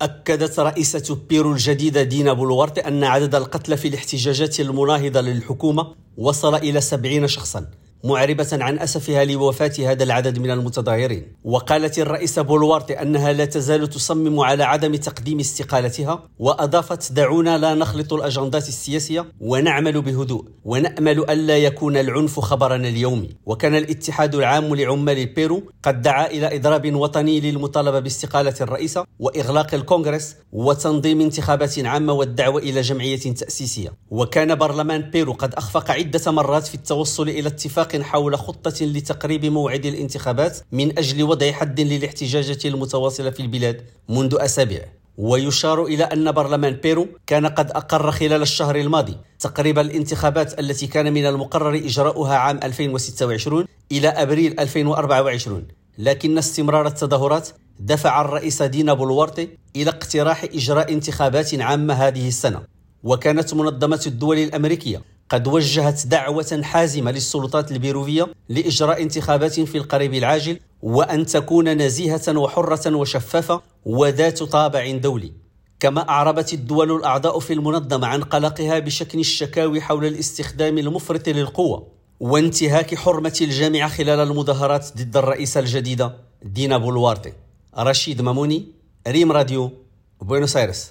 أكدت رئيسة بيرو الجديدة دينا بولوارتي أن عدد القتلى في الاحتجاجات المناهضة للحكومة وصل إلى سبعين شخصاً. معربة عن أسفها لوفاة هذا العدد من المتظاهرين. وقالت الرئيسة بولوارتي أنها لا تزال تصمم على عدم تقديم استقالتها وأضافت دعونا لا نخلط الأجندات السياسية ونعمل بهدوء ونأمل ألا يكون العنف خبرنا اليومي. وكان الاتحاد العام لعمال البيرو قد دعا إلى إضراب وطني للمطالبة باستقالة الرئيسة وإغلاق الكونغرس وتنظيم انتخابات عامة والدعوة إلى جمعية تأسيسية. وكان برلمان بيرو قد أخفق عدة مرات في التوصل إلى اتفاق اتفاق حول خطة لتقريب موعد الانتخابات من أجل وضع حد للاحتجاجات المتواصلة في البلاد منذ أسابيع. ويشار إلى أن برلمان بيرو كان قد أقر خلال الشهر الماضي تقريب الانتخابات التي كان من المقرر إجراؤها عام 2026 إلى أبريل 2024 لكن استمرار التظاهرات دفع الرئيس دينا بولوارتي إلى اقتراح إجراء انتخابات عامة هذه السنة. وكانت منظمة الدول الأمريكية قد وجهت دعوة حازمة للسلطات البيروفية لإجراء انتخابات في القريب العاجل وأن تكون نزيهة وحرة وشفافة وذات طابع دولي. كما أعربت الدول الأعضاء في المنظمة عن قلقها بشأن الشكاوي حول الاستخدام المفرط للقوة وانتهاك حرمة الجامعة خلال المظاهرات ضد الرئيسة الجديدة دينا بولوارتي. رشيد ماموني ريم راديو بوينوس ايرس